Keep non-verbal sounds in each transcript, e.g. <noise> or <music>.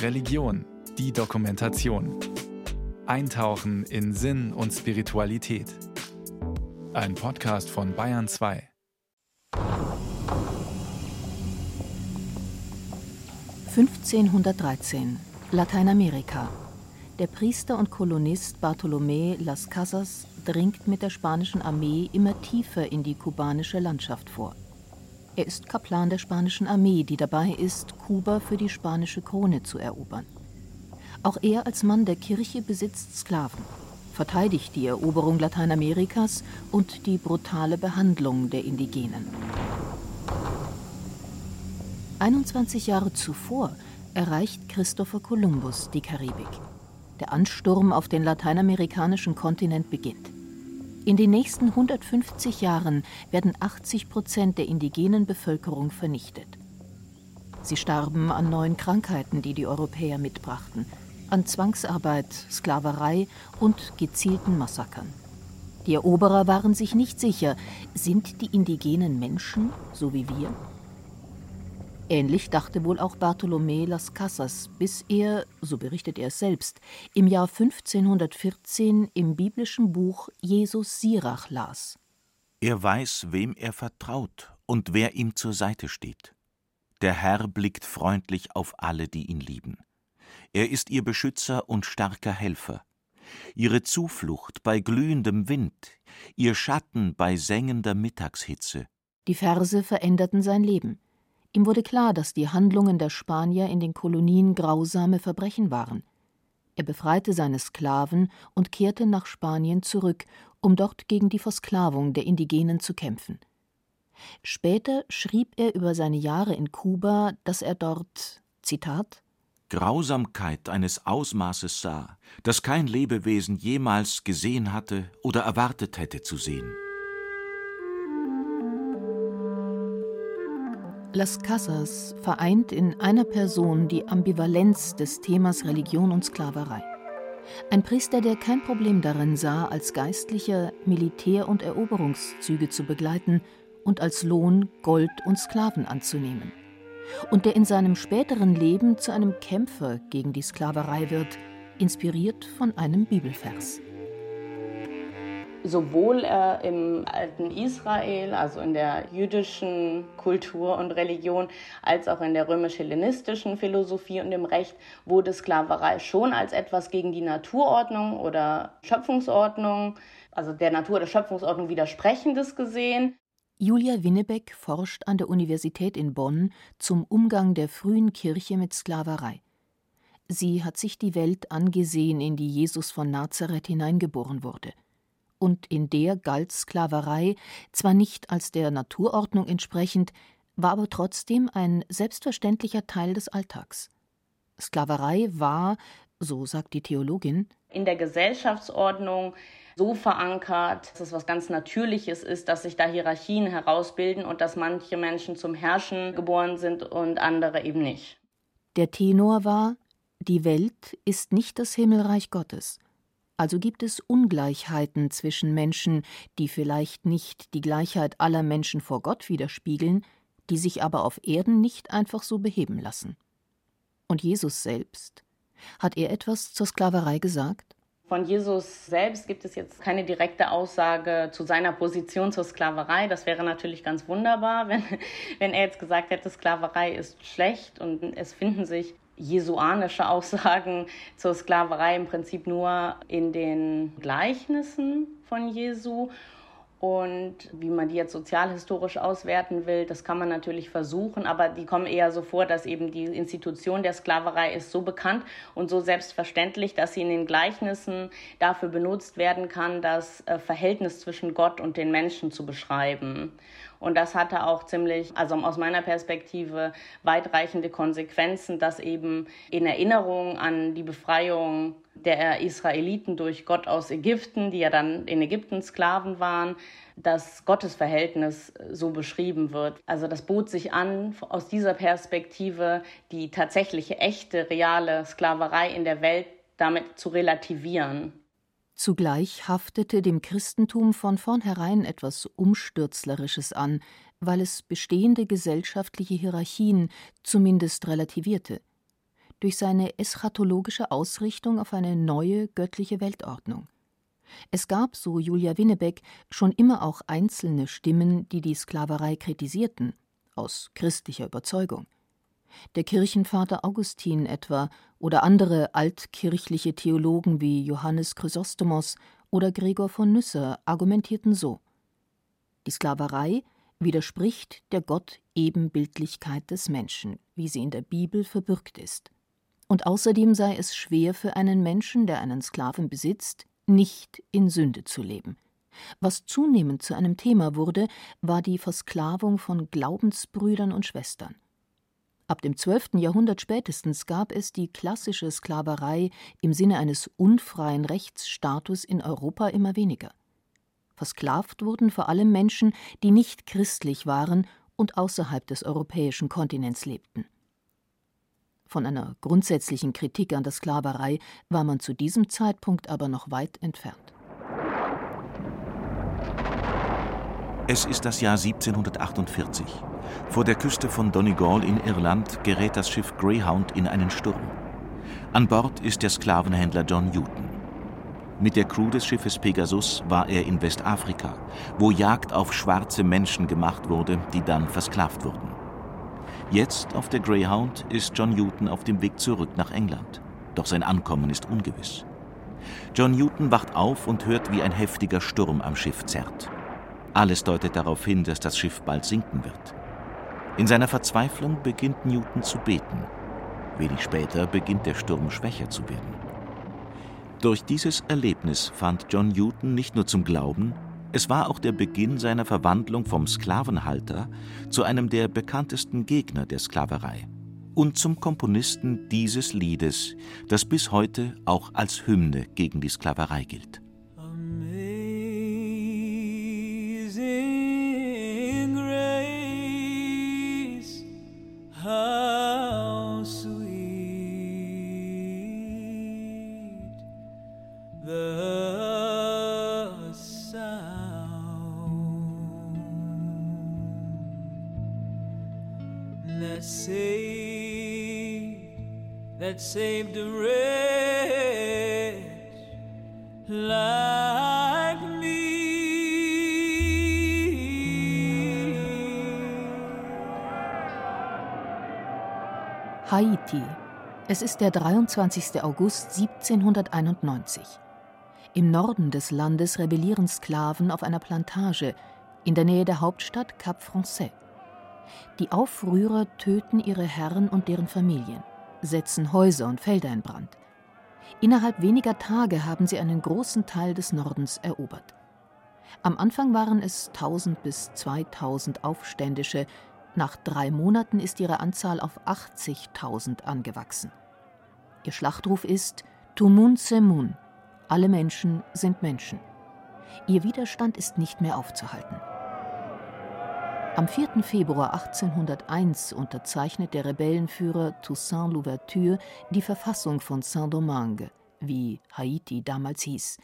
Religion, die Dokumentation. Eintauchen in Sinn und Spiritualität. Ein Podcast von Bayern 2. (1513) Lateinamerika. Der Priester und Kolonist Bartolomé Las Casas dringt mit der spanischen Armee immer tiefer in die kubanische Landschaft vor. Er ist Kaplan der spanischen Armee, die dabei ist, Kuba für die spanische Krone zu erobern. Auch er als Mann der Kirche besitzt Sklaven, verteidigt die Eroberung Lateinamerikas und die brutale Behandlung der Indigenen. 21 Jahre zuvor erreicht Christopher Columbus die Karibik. Der Ansturm auf den lateinamerikanischen Kontinent beginnt. In den nächsten 150 Jahren werden 80 Prozent der indigenen Bevölkerung vernichtet. Sie starben an neuen Krankheiten, die die Europäer mitbrachten, an Zwangsarbeit, Sklaverei und gezielten Massakern. Die Eroberer waren sich nicht sicher, sind die indigenen Menschen, so wie wir? Ähnlich dachte wohl auch Bartolomé Las Casas, bis er, so berichtet er selbst, im Jahr 1514 im biblischen Buch Jesus Sirach las. Er weiß, wem er vertraut und wer ihm zur Seite steht. Der Herr blickt freundlich auf alle, die ihn lieben. Er ist ihr Beschützer und starker Helfer. Ihre Zuflucht bei glühendem Wind, ihr Schatten bei sengender Mittagshitze. Die Verse veränderten sein Leben. Ihm wurde klar, dass die Handlungen der Spanier in den Kolonien grausame Verbrechen waren. Er befreite seine Sklaven und kehrte nach Spanien zurück, um dort gegen die Versklavung der Indigenen zu kämpfen. Später schrieb er über seine Jahre in Kuba, dass er dort Zitat Grausamkeit eines Ausmaßes sah, das kein Lebewesen jemals gesehen hatte oder erwartet hätte zu sehen. Las Casas vereint in einer Person die Ambivalenz des Themas Religion und Sklaverei. Ein Priester, der kein Problem darin sah, als Geistlicher Militär- und Eroberungszüge zu begleiten und als Lohn Gold und Sklaven anzunehmen. Und der in seinem späteren Leben zu einem Kämpfer gegen die Sklaverei wird, inspiriert von einem Bibelvers sowohl äh, im alten Israel, also in der jüdischen Kultur und Religion, als auch in der römisch-hellenistischen Philosophie und im Recht wurde Sklaverei schon als etwas gegen die Naturordnung oder Schöpfungsordnung, also der Natur der Schöpfungsordnung widersprechendes gesehen. Julia Winnebeck forscht an der Universität in Bonn zum Umgang der frühen Kirche mit Sklaverei. Sie hat sich die Welt angesehen, in die Jesus von Nazareth hineingeboren wurde und in der galt Sklaverei zwar nicht als der Naturordnung entsprechend, war aber trotzdem ein selbstverständlicher Teil des Alltags. Sklaverei war, so sagt die Theologin, in der Gesellschaftsordnung so verankert, dass es was ganz Natürliches ist, dass sich da Hierarchien herausbilden und dass manche Menschen zum Herrschen geboren sind und andere eben nicht. Der Tenor war, die Welt ist nicht das Himmelreich Gottes, also gibt es Ungleichheiten zwischen Menschen, die vielleicht nicht die Gleichheit aller Menschen vor Gott widerspiegeln, die sich aber auf Erden nicht einfach so beheben lassen. Und Jesus selbst? Hat er etwas zur Sklaverei gesagt? Von Jesus selbst gibt es jetzt keine direkte Aussage zu seiner Position zur Sklaverei. Das wäre natürlich ganz wunderbar, <laughs> wenn, wenn er jetzt gesagt hätte, Sklaverei ist schlecht und es finden sich jesuanische Aussagen <laughs> zur Sklaverei im Prinzip nur in den Gleichnissen von Jesu. Und wie man die jetzt sozialhistorisch auswerten will, das kann man natürlich versuchen, aber die kommen eher so vor, dass eben die Institution der Sklaverei ist so bekannt und so selbstverständlich, dass sie in den Gleichnissen dafür benutzt werden kann, das äh, Verhältnis zwischen Gott und den Menschen zu beschreiben. Und das hatte auch ziemlich, also aus meiner Perspektive, weitreichende Konsequenzen, dass eben in Erinnerung an die Befreiung der Israeliten durch Gott aus Ägypten, die ja dann in Ägypten Sklaven waren, das Gottesverhältnis so beschrieben wird. Also das bot sich an, aus dieser Perspektive die tatsächliche, echte, reale Sklaverei in der Welt damit zu relativieren. Zugleich haftete dem Christentum von vornherein etwas Umstürzlerisches an, weil es bestehende gesellschaftliche Hierarchien zumindest relativierte, durch seine eschatologische Ausrichtung auf eine neue göttliche Weltordnung. Es gab, so Julia Winnebeck, schon immer auch einzelne Stimmen, die die Sklaverei kritisierten, aus christlicher Überzeugung. Der Kirchenvater Augustin etwa oder andere altkirchliche Theologen wie Johannes Chrysostomos oder Gregor von Nyssa argumentierten so: Die Sklaverei widerspricht der Gott-Ebenbildlichkeit des Menschen, wie sie in der Bibel verbürgt ist. Und außerdem sei es schwer für einen Menschen, der einen Sklaven besitzt, nicht in Sünde zu leben. Was zunehmend zu einem Thema wurde, war die Versklavung von Glaubensbrüdern und Schwestern. Ab dem 12. Jahrhundert spätestens gab es die klassische Sklaverei im Sinne eines unfreien Rechtsstatus in Europa immer weniger. Versklavt wurden vor allem Menschen, die nicht christlich waren und außerhalb des europäischen Kontinents lebten. Von einer grundsätzlichen Kritik an der Sklaverei war man zu diesem Zeitpunkt aber noch weit entfernt. Es ist das Jahr 1748. Vor der Küste von Donegal in Irland gerät das Schiff Greyhound in einen Sturm. An Bord ist der Sklavenhändler John Newton. Mit der Crew des Schiffes Pegasus war er in Westafrika, wo Jagd auf schwarze Menschen gemacht wurde, die dann versklavt wurden. Jetzt auf der Greyhound ist John Newton auf dem Weg zurück nach England. Doch sein Ankommen ist ungewiss. John Newton wacht auf und hört, wie ein heftiger Sturm am Schiff zerrt. Alles deutet darauf hin, dass das Schiff bald sinken wird. In seiner Verzweiflung beginnt Newton zu beten. Wenig später beginnt der Sturm schwächer zu werden. Durch dieses Erlebnis fand John Newton nicht nur zum Glauben, es war auch der Beginn seiner Verwandlung vom Sklavenhalter zu einem der bekanntesten Gegner der Sklaverei und zum Komponisten dieses Liedes, das bis heute auch als Hymne gegen die Sklaverei gilt. That saved a wretch like me. Haiti. Es ist der 23. August 1791. Im Norden des Landes rebellieren Sklaven auf einer Plantage in der Nähe der Hauptstadt Cap Français. Die Aufrührer töten ihre Herren und deren Familien setzen Häuser und Felder in Brand. Innerhalb weniger Tage haben sie einen großen Teil des Nordens erobert. Am Anfang waren es 1000 bis 2000 Aufständische, nach drei Monaten ist ihre Anzahl auf 80.000 angewachsen. Ihr Schlachtruf ist Tumun Semun, alle Menschen sind Menschen. Ihr Widerstand ist nicht mehr aufzuhalten. Am 4. Februar 1801 unterzeichnet der Rebellenführer Toussaint Louverture die Verfassung von Saint-Domingue, wie Haiti damals hieß,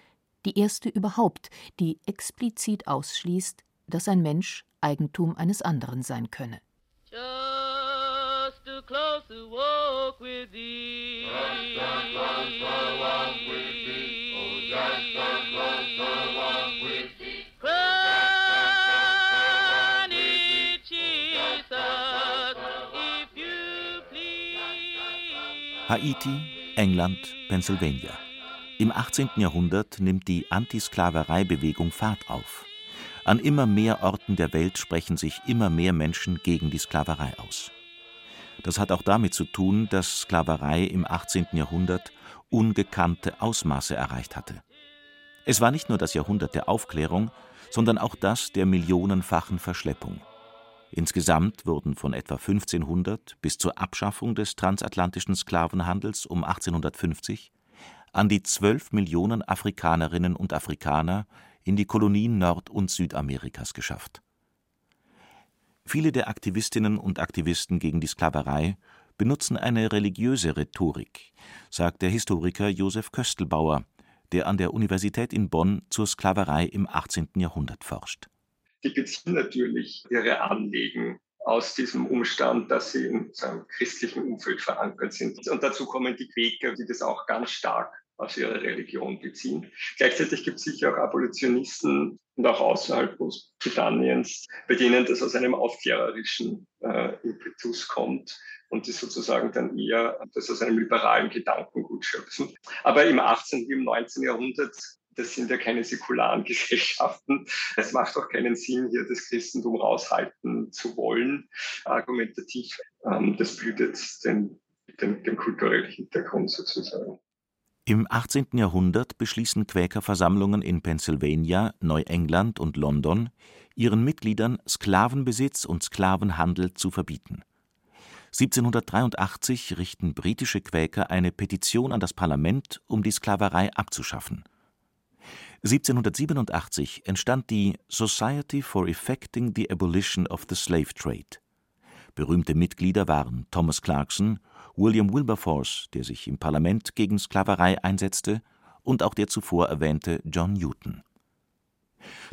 die erste überhaupt, die explizit ausschließt, dass ein Mensch Eigentum eines anderen sein könne. Just too close to walk with thee. Just too close to walk with thee. Oh, just too close to walk Haiti, England, Pennsylvania. Im 18. Jahrhundert nimmt die Antisklavereibewegung Fahrt auf. An immer mehr Orten der Welt sprechen sich immer mehr Menschen gegen die Sklaverei aus. Das hat auch damit zu tun, dass Sklaverei im 18. Jahrhundert ungekannte Ausmaße erreicht hatte. Es war nicht nur das Jahrhundert der Aufklärung, sondern auch das der millionenfachen Verschleppung. Insgesamt wurden von etwa 1500 bis zur Abschaffung des transatlantischen Sklavenhandels um 1850 an die 12 Millionen Afrikanerinnen und Afrikaner in die Kolonien Nord- und Südamerikas geschafft. Viele der Aktivistinnen und Aktivisten gegen die Sklaverei benutzen eine religiöse Rhetorik, sagt der Historiker Josef Köstelbauer, der an der Universität in Bonn zur Sklaverei im 18. Jahrhundert forscht die beziehen natürlich ihre Anliegen aus diesem Umstand, dass sie in einem christlichen Umfeld verankert sind. Und dazu kommen die Quäker, die das auch ganz stark aus ihrer Religion beziehen. Gleichzeitig gibt es sicher auch Abolitionisten und auch außerhalb Großbritanniens, bei denen das aus einem aufklärerischen äh, Impetus kommt und die sozusagen dann eher das aus einem liberalen Gedankengut schöpfen. Aber im 18. wie im 19. Jahrhundert das sind ja keine säkularen <laughs> Gesellschaften. Es macht auch keinen Sinn, hier das Christentum raushalten zu wollen, argumentativ. Ähm, das blühtet den, den, dem kulturellen Hintergrund sozusagen. Im 18. Jahrhundert beschließen Quäkerversammlungen in Pennsylvania, Neuengland und London, ihren Mitgliedern Sklavenbesitz und Sklavenhandel zu verbieten. 1783 richten britische Quäker eine Petition an das Parlament, um die Sklaverei abzuschaffen. 1787 entstand die Society for Effecting the Abolition of the Slave Trade. Berühmte Mitglieder waren Thomas Clarkson, William Wilberforce, der sich im Parlament gegen Sklaverei einsetzte, und auch der zuvor erwähnte John Newton.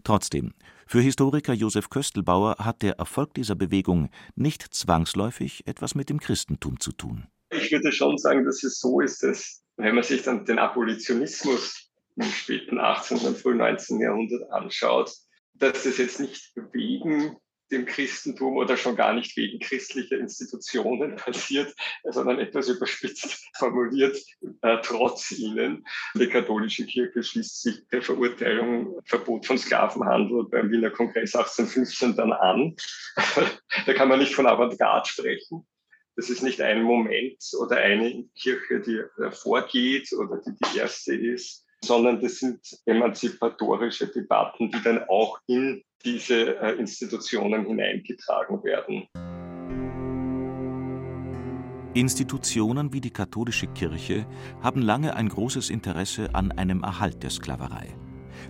Trotzdem, für Historiker Josef Köstelbauer hat der Erfolg dieser Bewegung nicht zwangsläufig etwas mit dem Christentum zu tun. Ich würde schon sagen, dass es so ist, dass wenn man sich dann den Abolitionismus im späten 18. und frühen 19. Jahrhundert anschaut, dass das jetzt nicht wegen dem Christentum oder schon gar nicht wegen christlicher Institutionen <laughs> passiert, sondern etwas überspitzt <laughs> formuliert, äh, trotz ihnen. Die katholische Kirche schließt sich der Verurteilung, Verbot von Sklavenhandel beim Wiener Kongress 1815 dann an. <laughs> da kann man nicht von Avantgarde sprechen. Das ist nicht ein Moment oder eine Kirche, die vorgeht oder die die erste ist, sondern das sind emanzipatorische Debatten, die dann auch in diese äh, Institutionen hineingetragen werden. Institutionen wie die katholische Kirche haben lange ein großes Interesse an einem Erhalt der Sklaverei.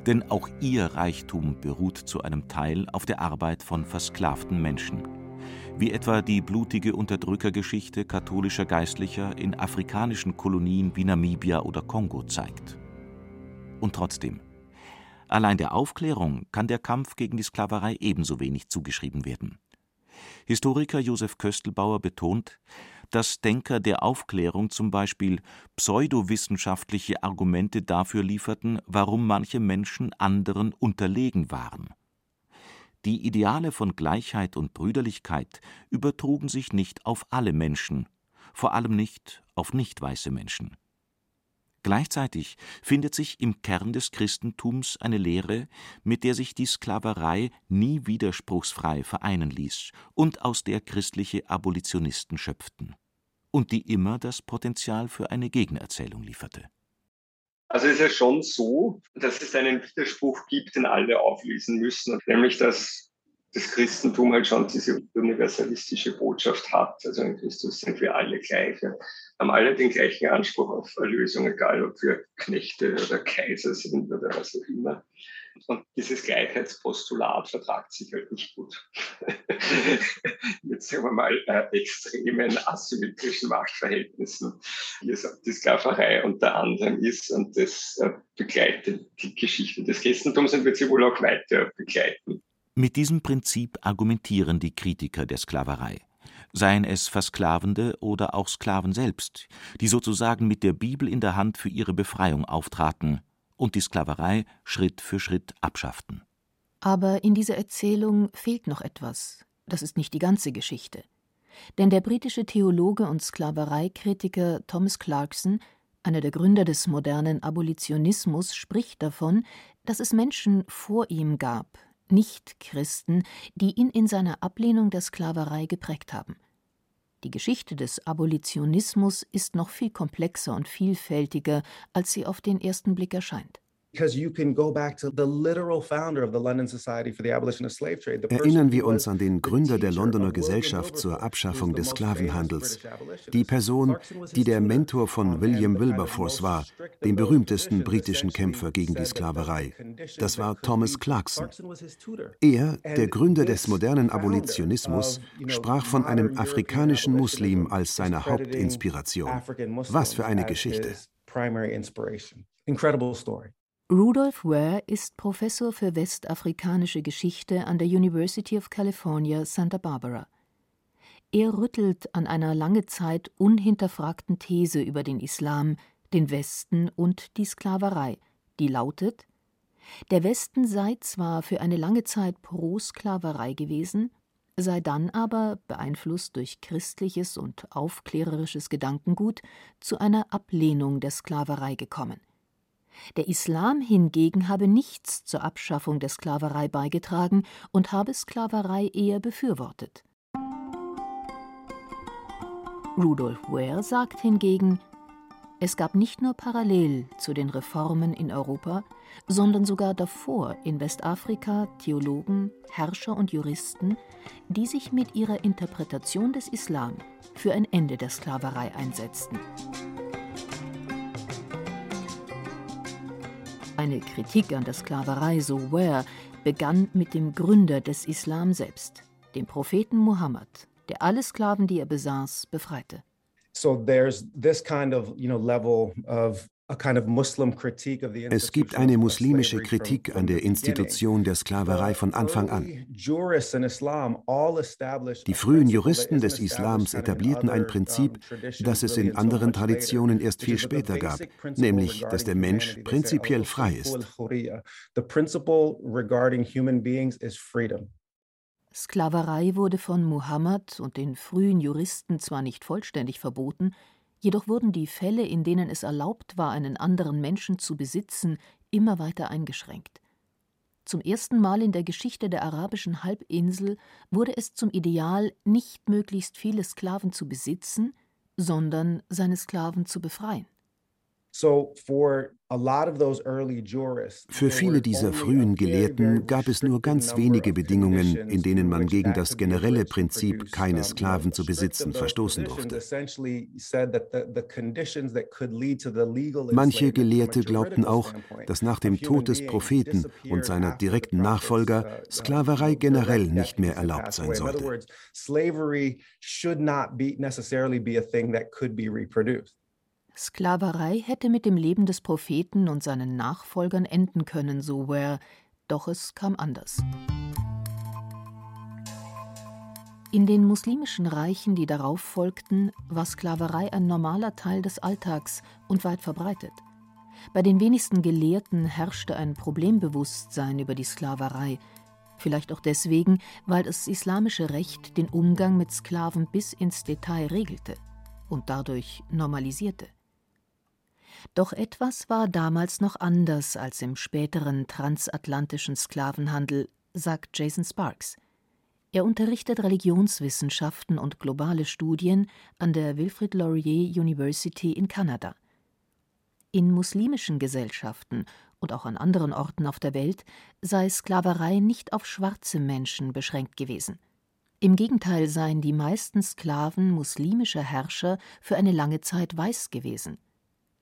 Denn auch ihr Reichtum beruht zu einem Teil auf der Arbeit von versklavten Menschen. Wie etwa die blutige Unterdrückergeschichte katholischer Geistlicher in afrikanischen Kolonien wie Namibia oder Kongo zeigt. Und trotzdem, Allein der Aufklärung kann der Kampf gegen die Sklaverei ebenso wenig zugeschrieben werden. Historiker Josef Köstelbauer betont, dass Denker der Aufklärung zum Beispiel pseudowissenschaftliche Argumente dafür lieferten, warum manche Menschen anderen unterlegen waren. Die Ideale von Gleichheit und Brüderlichkeit übertrugen sich nicht auf alle Menschen, vor allem nicht auf nicht weiße Menschen. Gleichzeitig findet sich im Kern des Christentums eine Lehre, mit der sich die Sklaverei nie widerspruchsfrei vereinen ließ und aus der christliche Abolitionisten schöpften und die immer das Potenzial für eine Gegenerzählung lieferte. Also es ist ja schon so, dass es einen Widerspruch gibt, den alle auflösen müssen, nämlich dass das Christentum halt schon diese universalistische Botschaft hat. Also in Christus sind wir alle gleich haben alle den gleichen Anspruch auf Erlösung, egal ob wir Knechte oder Kaiser sind oder was auch immer. Und dieses Gleichheitspostulat vertragt sich halt nicht gut. <laughs> Mit, sagen wir mal, äh, extremen asymmetrischen Machtverhältnissen, wie es die Sklaverei unter anderem ist. Und das äh, begleitet die Geschichte des Christentums und wird sie wohl auch weiter begleiten. Mit diesem Prinzip argumentieren die Kritiker der Sklaverei seien es Versklavende oder auch Sklaven selbst, die sozusagen mit der Bibel in der Hand für ihre Befreiung auftraten und die Sklaverei Schritt für Schritt abschafften. Aber in dieser Erzählung fehlt noch etwas. Das ist nicht die ganze Geschichte. Denn der britische Theologe und Sklavereikritiker Thomas Clarkson, einer der Gründer des modernen Abolitionismus, spricht davon, dass es Menschen vor ihm gab, Nicht-Christen, die ihn in seiner Ablehnung der Sklaverei geprägt haben. Die Geschichte des Abolitionismus ist noch viel komplexer und vielfältiger, als sie auf den ersten Blick erscheint. Erinnern wir uns an den Gründer der Londoner Gesellschaft zur Abschaffung des Sklavenhandels, die Person, die der Mentor von William Wilberforce war, dem berühmtesten britischen Kämpfer gegen die Sklaverei. Das war Thomas Clarkson. Er, der Gründer des modernen Abolitionismus, sprach von einem afrikanischen Muslim als seiner Hauptinspiration. Was für eine Geschichte. Incredible story. Rudolf Ware ist Professor für westafrikanische Geschichte an der University of California, Santa Barbara. Er rüttelt an einer lange Zeit unhinterfragten These über den Islam, den Westen und die Sklaverei, die lautet: Der Westen sei zwar für eine lange Zeit pro Sklaverei gewesen, sei dann aber, beeinflusst durch christliches und aufklärerisches Gedankengut, zu einer Ablehnung der Sklaverei gekommen. Der Islam hingegen habe nichts zur Abschaffung der Sklaverei beigetragen und habe Sklaverei eher befürwortet. Rudolf Ware sagt hingegen, es gab nicht nur parallel zu den Reformen in Europa, sondern sogar davor in Westafrika Theologen, Herrscher und Juristen, die sich mit ihrer Interpretation des Islam für ein Ende der Sklaverei einsetzten. Eine Kritik an der Sklaverei, so Ware, begann mit dem Gründer des Islam selbst, dem Propheten Muhammad, der alle Sklaven, die er besaß, befreite. So there's this kind of, you know, level of es gibt eine muslimische Kritik an der Institution der Sklaverei von Anfang an. Die frühen Juristen des Islams etablierten ein Prinzip, das es in anderen Traditionen erst viel später gab, nämlich, dass der Mensch prinzipiell frei ist. Sklaverei wurde von Muhammad und den frühen Juristen zwar nicht vollständig verboten, jedoch wurden die Fälle, in denen es erlaubt war, einen anderen Menschen zu besitzen, immer weiter eingeschränkt. Zum ersten Mal in der Geschichte der arabischen Halbinsel wurde es zum Ideal, nicht möglichst viele Sklaven zu besitzen, sondern seine Sklaven zu befreien. Für viele dieser frühen Gelehrten gab es nur ganz wenige Bedingungen, in denen man gegen das generelle Prinzip, keine Sklaven zu besitzen, verstoßen durfte. Manche Gelehrte glaubten auch, dass nach dem Tod des Propheten und seiner direkten Nachfolger Sklaverei generell nicht mehr erlaubt sein sollte. Sklaverei hätte mit dem Leben des Propheten und seinen Nachfolgern enden können, so Ware, doch es kam anders. In den muslimischen Reichen, die darauf folgten, war Sklaverei ein normaler Teil des Alltags und weit verbreitet. Bei den wenigsten Gelehrten herrschte ein Problembewusstsein über die Sklaverei, vielleicht auch deswegen, weil das islamische Recht den Umgang mit Sklaven bis ins Detail regelte und dadurch normalisierte. Doch etwas war damals noch anders als im späteren transatlantischen Sklavenhandel, sagt Jason Sparks. Er unterrichtet Religionswissenschaften und globale Studien an der Wilfrid Laurier University in Kanada. In muslimischen Gesellschaften und auch an anderen Orten auf der Welt sei Sklaverei nicht auf schwarze Menschen beschränkt gewesen. Im Gegenteil seien die meisten Sklaven muslimischer Herrscher für eine lange Zeit weiß gewesen.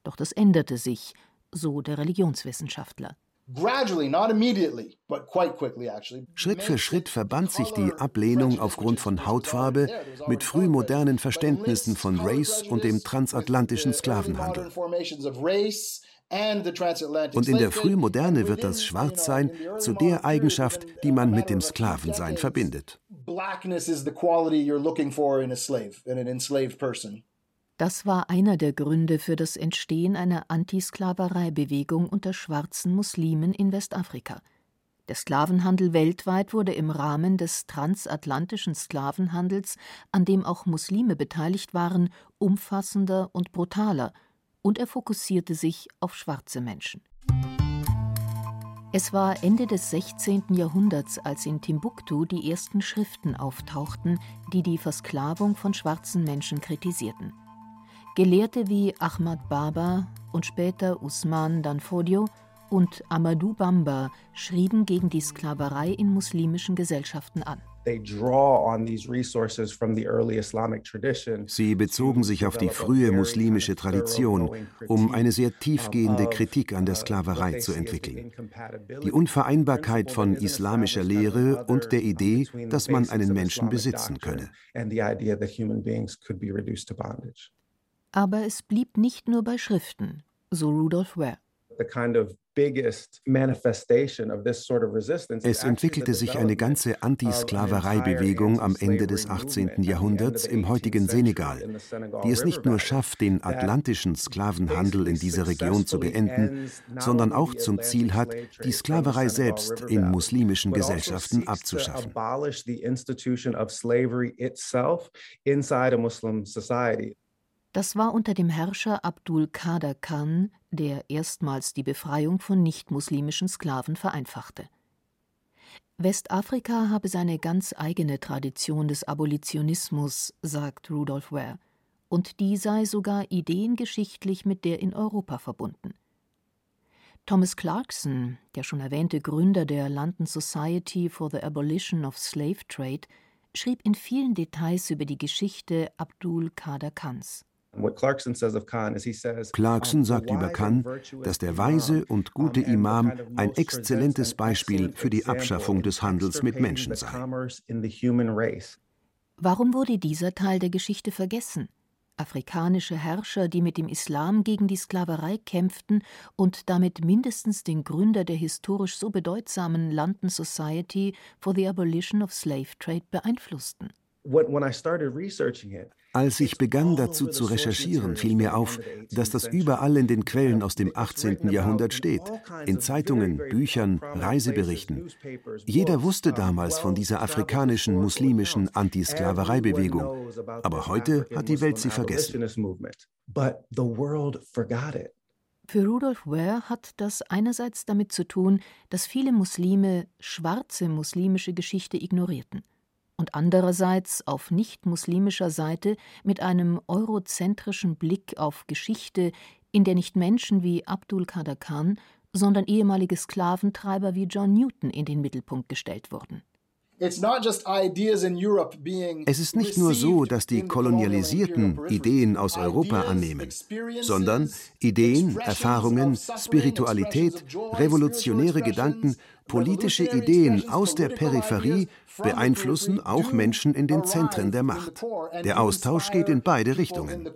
Doch das änderte sich, so der Religionswissenschaftler. Schritt für Schritt verband sich die Ablehnung aufgrund von Hautfarbe mit frühmodernen Verständnissen von Race und dem transatlantischen Sklavenhandel. Und in der Frühmoderne wird das Schwarzsein zu der Eigenschaft, die man mit dem Sklavensein verbindet. Blackness is the quality you're looking for in a slave, in an enslaved person. Das war einer der Gründe für das Entstehen einer Antisklavereibewegung unter schwarzen Muslimen in Westafrika. Der Sklavenhandel weltweit wurde im Rahmen des transatlantischen Sklavenhandels, an dem auch Muslime beteiligt waren, umfassender und brutaler, und er fokussierte sich auf schwarze Menschen. Es war Ende des 16. Jahrhunderts, als in Timbuktu die ersten Schriften auftauchten, die die Versklavung von schwarzen Menschen kritisierten. Gelehrte wie Ahmad Baba und später Usman Danfodio und Amadou Bamba schrieben gegen die Sklaverei in muslimischen Gesellschaften an. Sie bezogen sich auf die frühe muslimische Tradition, um eine sehr tiefgehende Kritik an der Sklaverei zu entwickeln. Die Unvereinbarkeit von islamischer Lehre und der Idee, dass man einen Menschen besitzen könne. Aber es blieb nicht nur bei Schriften, so Rudolf Ware. Es entwickelte sich eine ganze Antisklavereibewegung am Ende des 18. Jahrhunderts im heutigen Senegal, die es nicht nur schafft, den atlantischen Sklavenhandel in dieser Region zu beenden, sondern auch zum Ziel hat, die Sklaverei selbst in muslimischen also Gesellschaften abzuschaffen. Das war unter dem Herrscher Abdul Qader Khan, der erstmals die Befreiung von nichtmuslimischen Sklaven vereinfachte. Westafrika habe seine ganz eigene Tradition des Abolitionismus, sagt Rudolf Ware, und die sei sogar ideengeschichtlich mit der in Europa verbunden. Thomas Clarkson, der schon erwähnte Gründer der London Society for the Abolition of Slave Trade, schrieb in vielen Details über die Geschichte Abdul Qader Khans. Clarkson sagt über Khan, dass der weise und gute Imam ein exzellentes Beispiel für die Abschaffung des Handels mit Menschen sei. Warum wurde dieser Teil der Geschichte vergessen? Afrikanische Herrscher, die mit dem Islam gegen die Sklaverei kämpften und damit mindestens den Gründer der historisch so bedeutsamen London Society for the Abolition of Slave Trade beeinflussten. Als ich begann dazu zu recherchieren, fiel mir auf, dass das überall in den Quellen aus dem 18. Jahrhundert steht, in Zeitungen, Büchern, Reiseberichten. Jeder wusste damals von dieser afrikanischen muslimischen Antisklavereibewegung, aber heute hat die Welt sie vergessen. Für Rudolf Ware hat das einerseits damit zu tun, dass viele Muslime schwarze muslimische Geschichte ignorierten und andererseits auf nicht-muslimischer Seite mit einem eurozentrischen Blick auf Geschichte, in der nicht Menschen wie Abdul Qadir Khan, sondern ehemalige Sklaventreiber wie John Newton in den Mittelpunkt gestellt wurden es ist nicht nur so, dass die Kolonialisierten Ideen aus Europa annehmen, sondern Ideen, Erfahrungen, Spiritualität, revolutionäre Gedanken, politische Ideen aus der Peripherie beeinflussen auch Menschen in den Zentren der Macht. Der Austausch geht in beide Richtungen.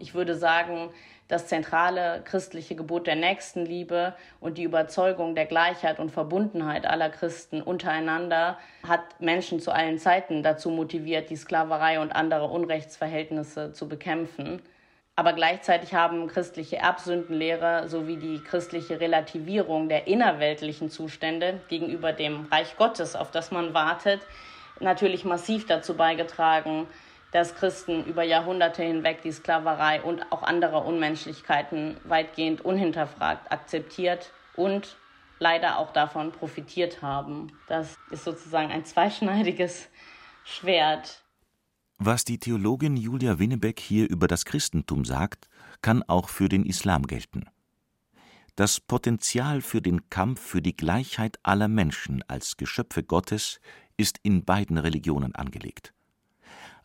Ich würde sagen, das zentrale christliche Gebot der Nächstenliebe und die Überzeugung der Gleichheit und Verbundenheit aller Christen untereinander hat Menschen zu allen Zeiten dazu motiviert, die Sklaverei und andere Unrechtsverhältnisse zu bekämpfen. Aber gleichzeitig haben christliche Erbsündenlehre sowie die christliche Relativierung der innerweltlichen Zustände gegenüber dem Reich Gottes, auf das man wartet, natürlich massiv dazu beigetragen, dass Christen über Jahrhunderte hinweg die Sklaverei und auch andere Unmenschlichkeiten weitgehend unhinterfragt akzeptiert und leider auch davon profitiert haben. Das ist sozusagen ein zweischneidiges Schwert. Was die Theologin Julia Winnebeck hier über das Christentum sagt, kann auch für den Islam gelten. Das Potenzial für den Kampf für die Gleichheit aller Menschen als Geschöpfe Gottes ist in beiden Religionen angelegt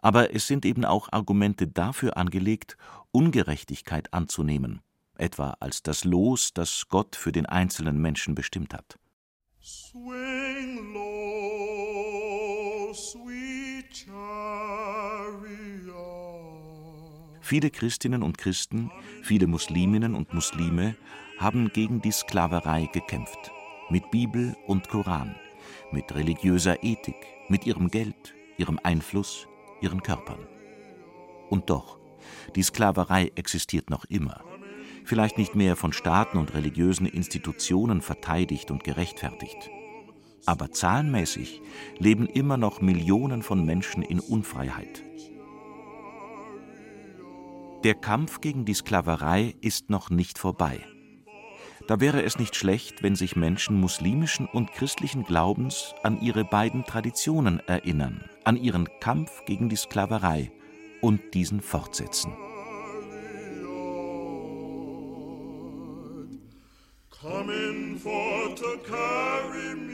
aber es sind eben auch Argumente dafür angelegt, Ungerechtigkeit anzunehmen, etwa als das Los, das Gott für den einzelnen Menschen bestimmt hat. Swing low, sweet Viele Christinnen und Christen, viele Musliminnen und Muslime haben gegen die Sklaverei gekämpft. Mit Bibel und Koran, mit religiöser Ethik, mit ihrem Geld, ihrem Einfluss, ihren Körpern. Und doch, die Sklaverei existiert noch immer. Vielleicht nicht mehr von Staaten und religiösen Institutionen verteidigt und gerechtfertigt. Aber zahlenmäßig leben immer noch Millionen von Menschen in Unfreiheit. Der Kampf gegen die Sklaverei ist noch nicht vorbei. Da wäre es nicht schlecht, wenn sich Menschen muslimischen und christlichen Glaubens an ihre beiden Traditionen erinnern, an ihren Kampf gegen die Sklaverei und diesen fortsetzen. Coming for to carry me